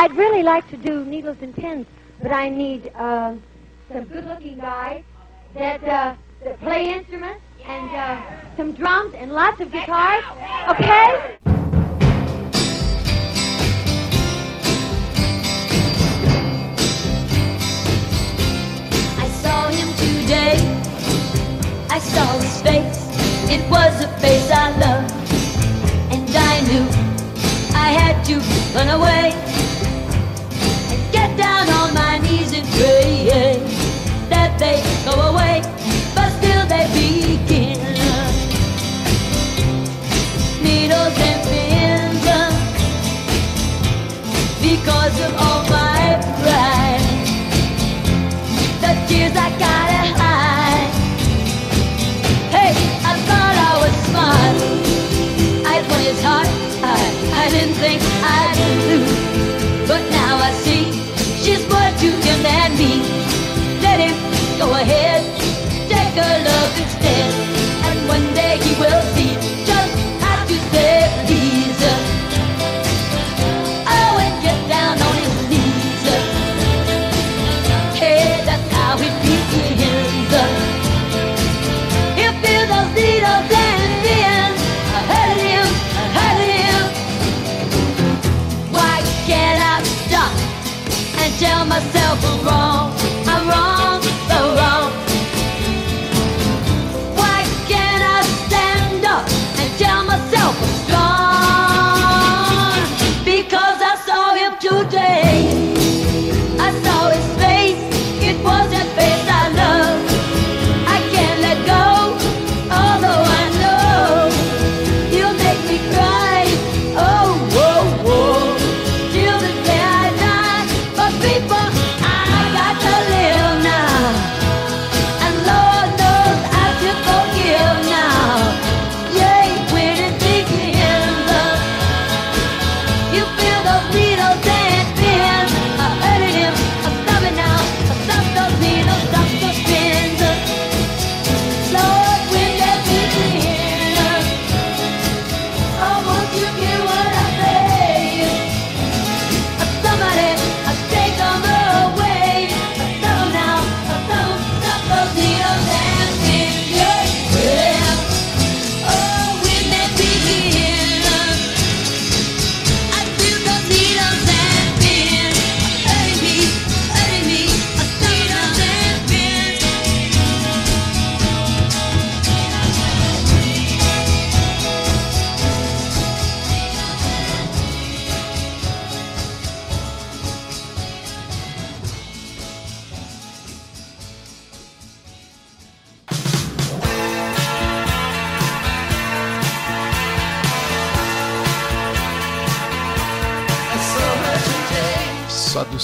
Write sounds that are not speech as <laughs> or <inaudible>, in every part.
I'd really like to do needles and pins, but I need uh, some good-looking guys that, uh, that play instruments and uh, some drums and lots of guitars. Okay? I saw him today. I saw his face. It was a face I loved. And I knew I had to run away down on my knees and pray that they go away.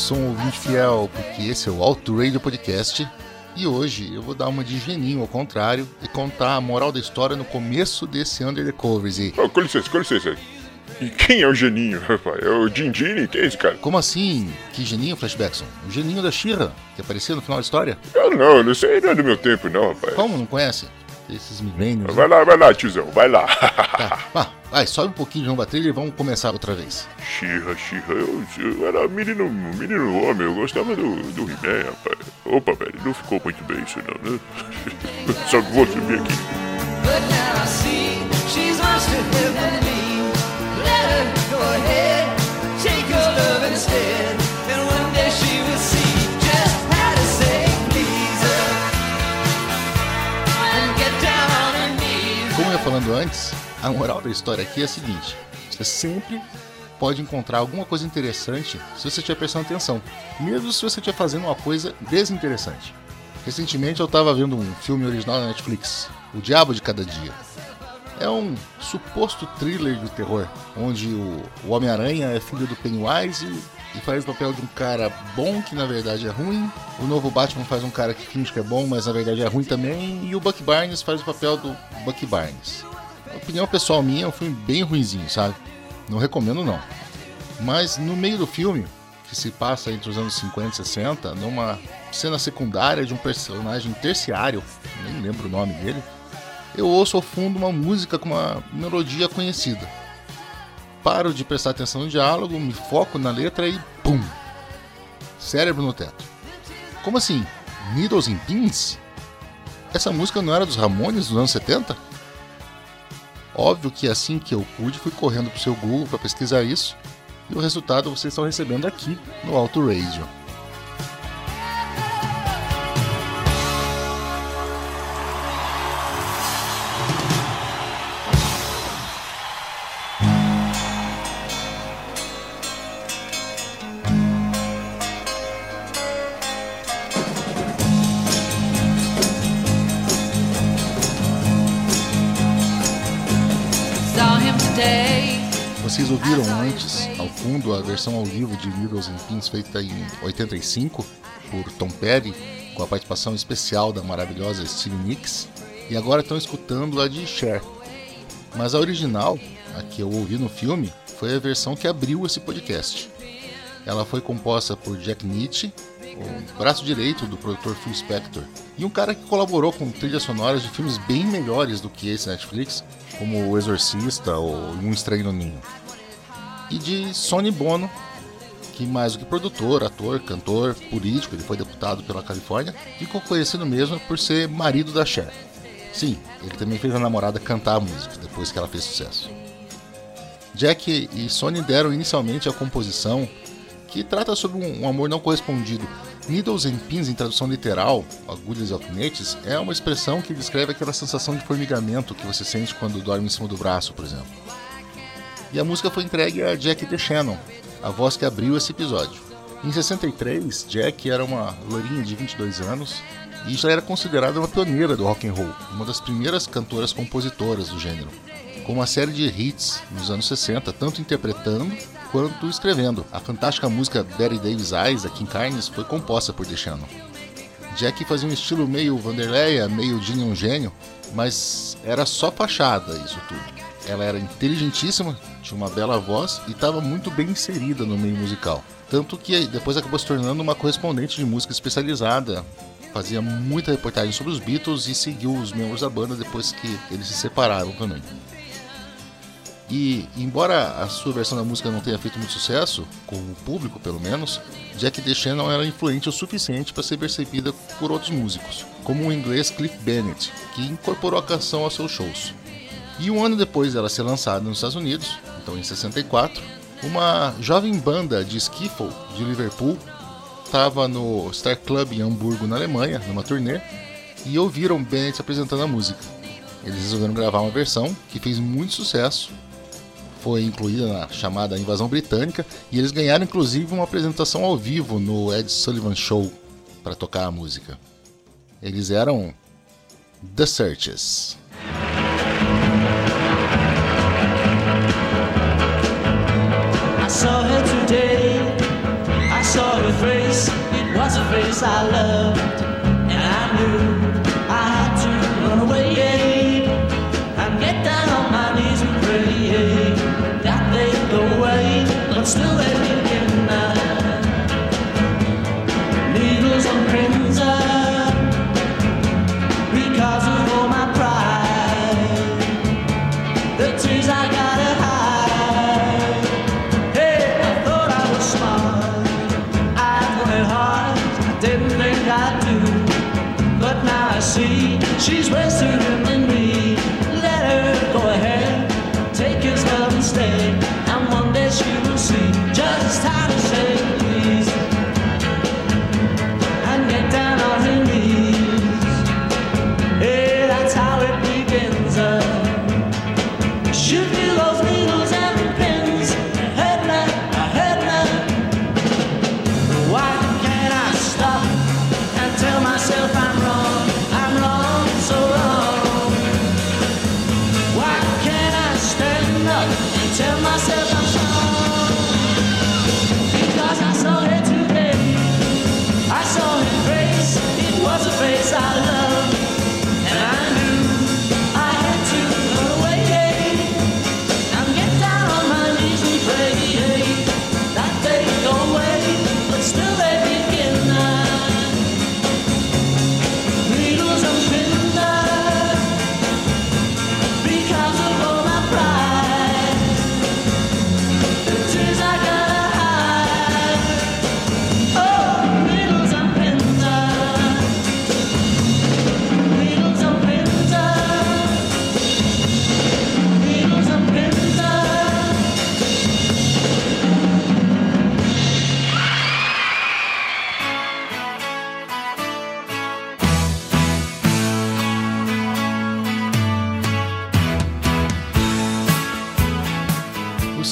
O som ouvinte fiel, porque esse é o Auto Radio Podcast. E hoje eu vou dar uma de geninho ao contrário e contar a moral da história no começo desse Under the Covers. E Ô, com licença, com licença. E quem é o Geninho, rapaz? É o Dindini? Quem é esse cara? como assim? Que geninho, Flashbackson? O geninho da Shira, que aparecia no final da história? Eu não, não sei, não é do meu tempo, não, rapaz. Como, não conhece? Esses milênios. né? Vai lá, vai lá, tiozão, vai lá. Tá. <laughs> Ah, vai, sobe um pouquinho de uma trilha e vamos começar outra vez. Xirra, xirra, eu, eu era menino, menino homem, eu gostava do, do He-Man, rapaz. Opa, velho, não ficou muito bem isso não, né? <laughs> Só que vou subir aqui. But now I see she's lost her heaven me. Let her go ahead, take her love instead. And one day she will see just how to say please her. And get down on her knees. Como eu ia falando antes, a moral da história aqui é a seguinte: você sempre pode encontrar alguma coisa interessante se você estiver prestando atenção, mesmo se você estiver fazendo uma coisa desinteressante. Recentemente eu estava vendo um filme original da Netflix, O Diabo de Cada Dia. É um suposto thriller de terror, onde o, o Homem-Aranha é filho do Pennywise e faz o papel de um cara bom que na verdade é ruim. O novo Batman faz um cara que finge que é bom, mas na verdade é ruim também. E o Buck Barnes faz o papel do Buck Barnes. Opinião pessoal minha, é um filme bem ruinzinho, sabe? Não recomendo não. Mas no meio do filme, que se passa entre os anos 50 e 60, numa cena secundária de um personagem terciário, nem lembro o nome dele, eu ouço ao fundo uma música com uma melodia conhecida. paro de prestar atenção no diálogo, me foco na letra e pum! Cérebro no teto. Como assim? Needles and Pins? Essa música não era dos Ramones dos anos 70? Óbvio que assim que eu pude, fui correndo pro seu Google para pesquisar isso, e o resultado vocês estão recebendo aqui no Auto Radio. Vocês ouviram antes, ao fundo, a versão ao vivo de Needles and Pins feita em 85 por Tom Petty, com a participação especial da maravilhosa Stevie Nicks, e agora estão escutando a de Cher. Mas a original, a que eu ouvi no filme, foi a versão que abriu esse podcast. Ela foi composta por Jack Nietzsche, o braço direito do produtor Phil Spector, e um cara que colaborou com trilhas sonoras de filmes bem melhores do que esse Netflix, como O Exorcista ou Um Estranho no Ninho. E de Sonny Bono, que mais do que produtor, ator, cantor, político, ele foi deputado pela Califórnia, ficou conhecido mesmo por ser marido da Cher. Sim, ele também fez a namorada cantar a música depois que ela fez sucesso. Jack e Sony deram inicialmente a composição que trata sobre um amor não correspondido. Needles and pins, em tradução literal, agulhas e alfinetes, é uma expressão que descreve aquela sensação de formigamento que você sente quando dorme em cima do braço, por exemplo. E a música foi entregue a Jack DeShannon, a voz que abriu esse episódio. Em 63, Jack era uma loirinha de 22 anos e já era considerada uma pioneira do rock and roll, uma das primeiras cantoras compositoras do gênero, com uma série de hits nos anos 60, tanto interpretando quanto escrevendo. A fantástica música Betty Davis Eyes, aqui em Carnes, foi composta por DeShannon. Jack fazia um estilo meio Vanderleia, meio um gênio, mas era só fachada isso tudo. Ela era inteligentíssima, tinha uma bela voz e estava muito bem inserida no meio musical. Tanto que depois acabou se tornando uma correspondente de música especializada. Fazia muita reportagem sobre os Beatles e seguiu os membros da banda depois que eles se separaram também. E, embora a sua versão da música não tenha feito muito sucesso, com o público pelo menos, Jack DeShannon era influente o suficiente para ser percebida por outros músicos, como o inglês Cliff Bennett, que incorporou a canção aos seus shows. E um ano depois dela ser lançada nos Estados Unidos, então em 64, uma jovem banda de skiffle de Liverpool estava no Star Club em Hamburgo, na Alemanha, numa turnê, e ouviram Bennett apresentando a música. Eles resolveram gravar uma versão que fez muito sucesso, foi incluída na chamada Invasão Britânica, e eles ganharam inclusive uma apresentação ao vivo no Ed Sullivan Show para tocar a música. Eles eram The Searches. I loved.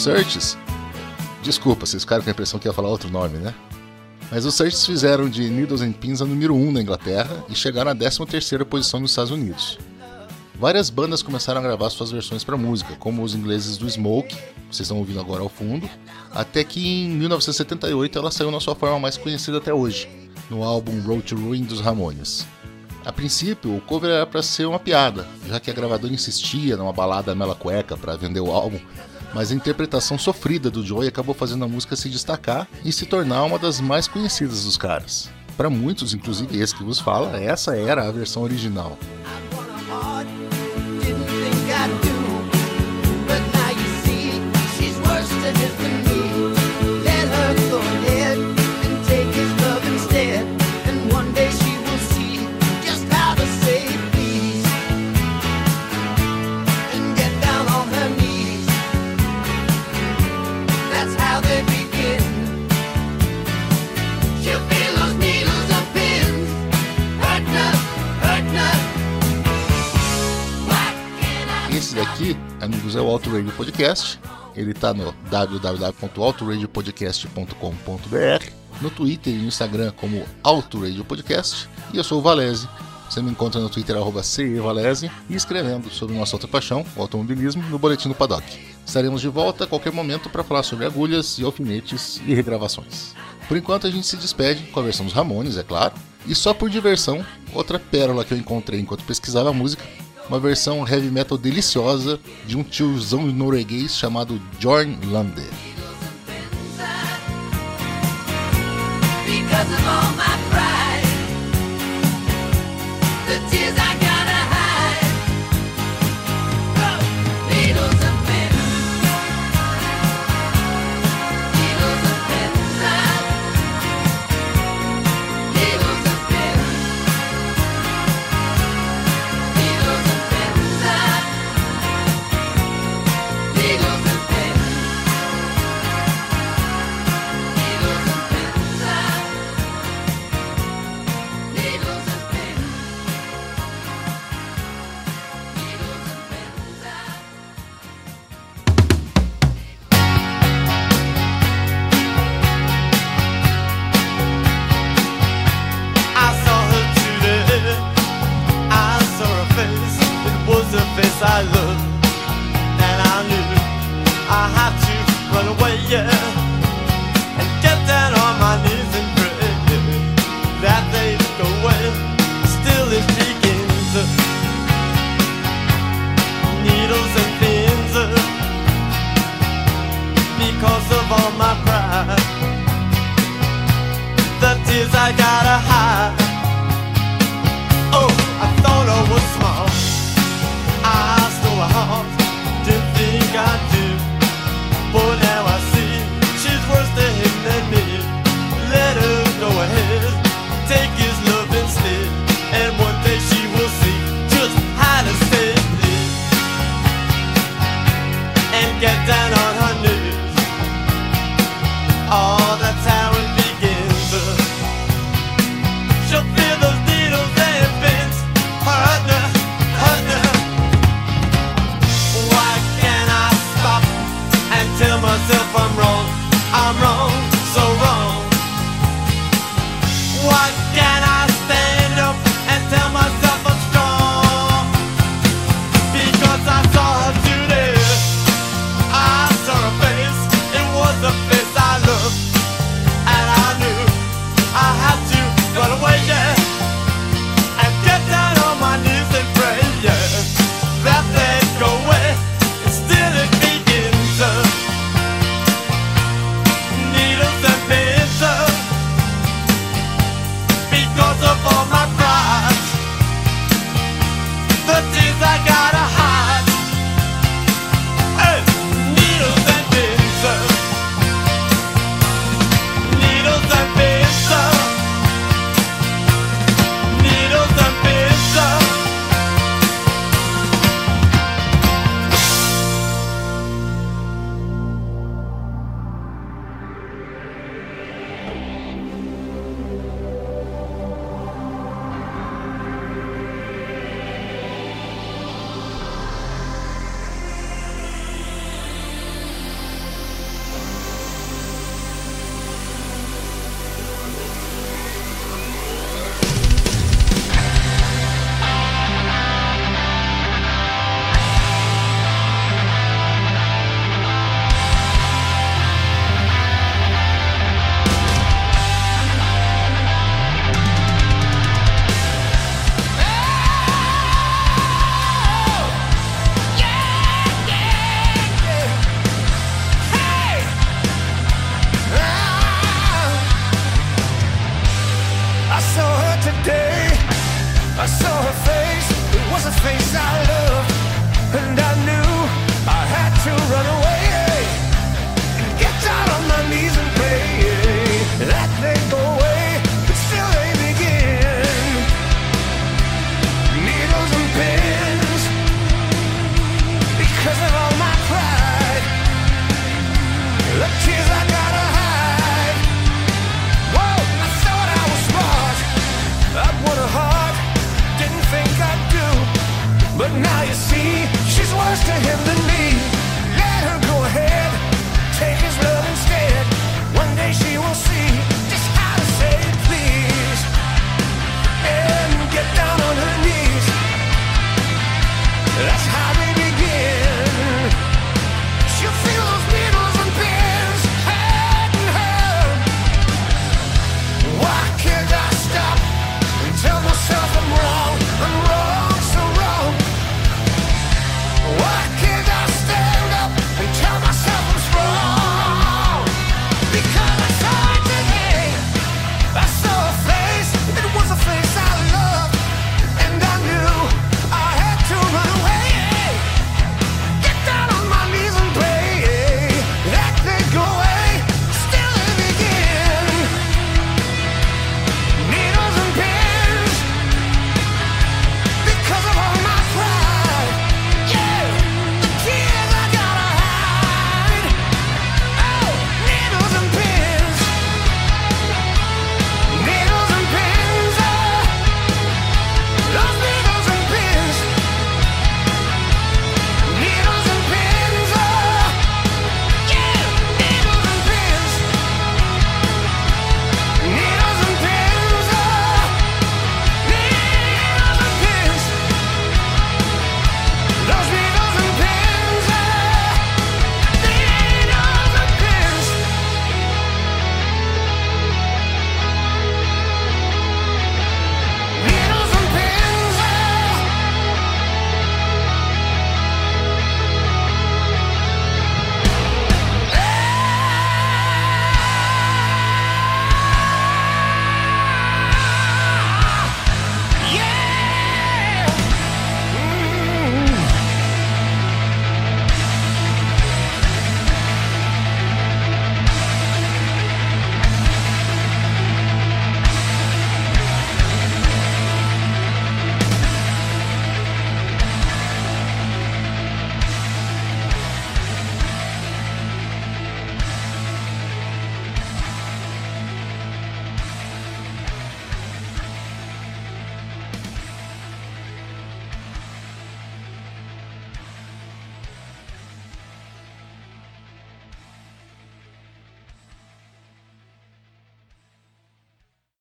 Searches. Desculpa, vocês ficaram com a impressão que ia falar outro nome, né? Mas os Searches fizeram de Needles and Pins a número 1 na Inglaterra e chegaram à 13ª posição nos Estados Unidos. Várias bandas começaram a gravar suas versões para música, como os ingleses do Smoke, que vocês estão ouvindo agora ao fundo, até que em 1978 ela saiu na sua forma mais conhecida até hoje, no álbum Road to Ruin dos Ramones. A princípio, o cover era para ser uma piada, já que a gravadora insistia numa balada mela cueca para vender o álbum, mas a interpretação sofrida do Joey acabou fazendo a música se destacar e se tornar uma das mais conhecidas dos caras. Para muitos, inclusive esse que vos fala, essa era a versão original. É o Radio Podcast. Ele tá no www.autoradiopodcast.com.br, no Twitter e no Instagram como Radio Podcast. E eu sou o Valese. Você me encontra no Twitter, arroba e escrevendo sobre nossa outra paixão, o automobilismo, no Boletim do Paddock. Estaremos de volta a qualquer momento para falar sobre agulhas e alfinetes e regravações. Por enquanto a gente se despede com a versão dos Ramones, é claro, e só por diversão, outra pérola que eu encontrei enquanto pesquisava a música, uma versão heavy metal deliciosa de um tiozão norueguês chamado Jorn Lande.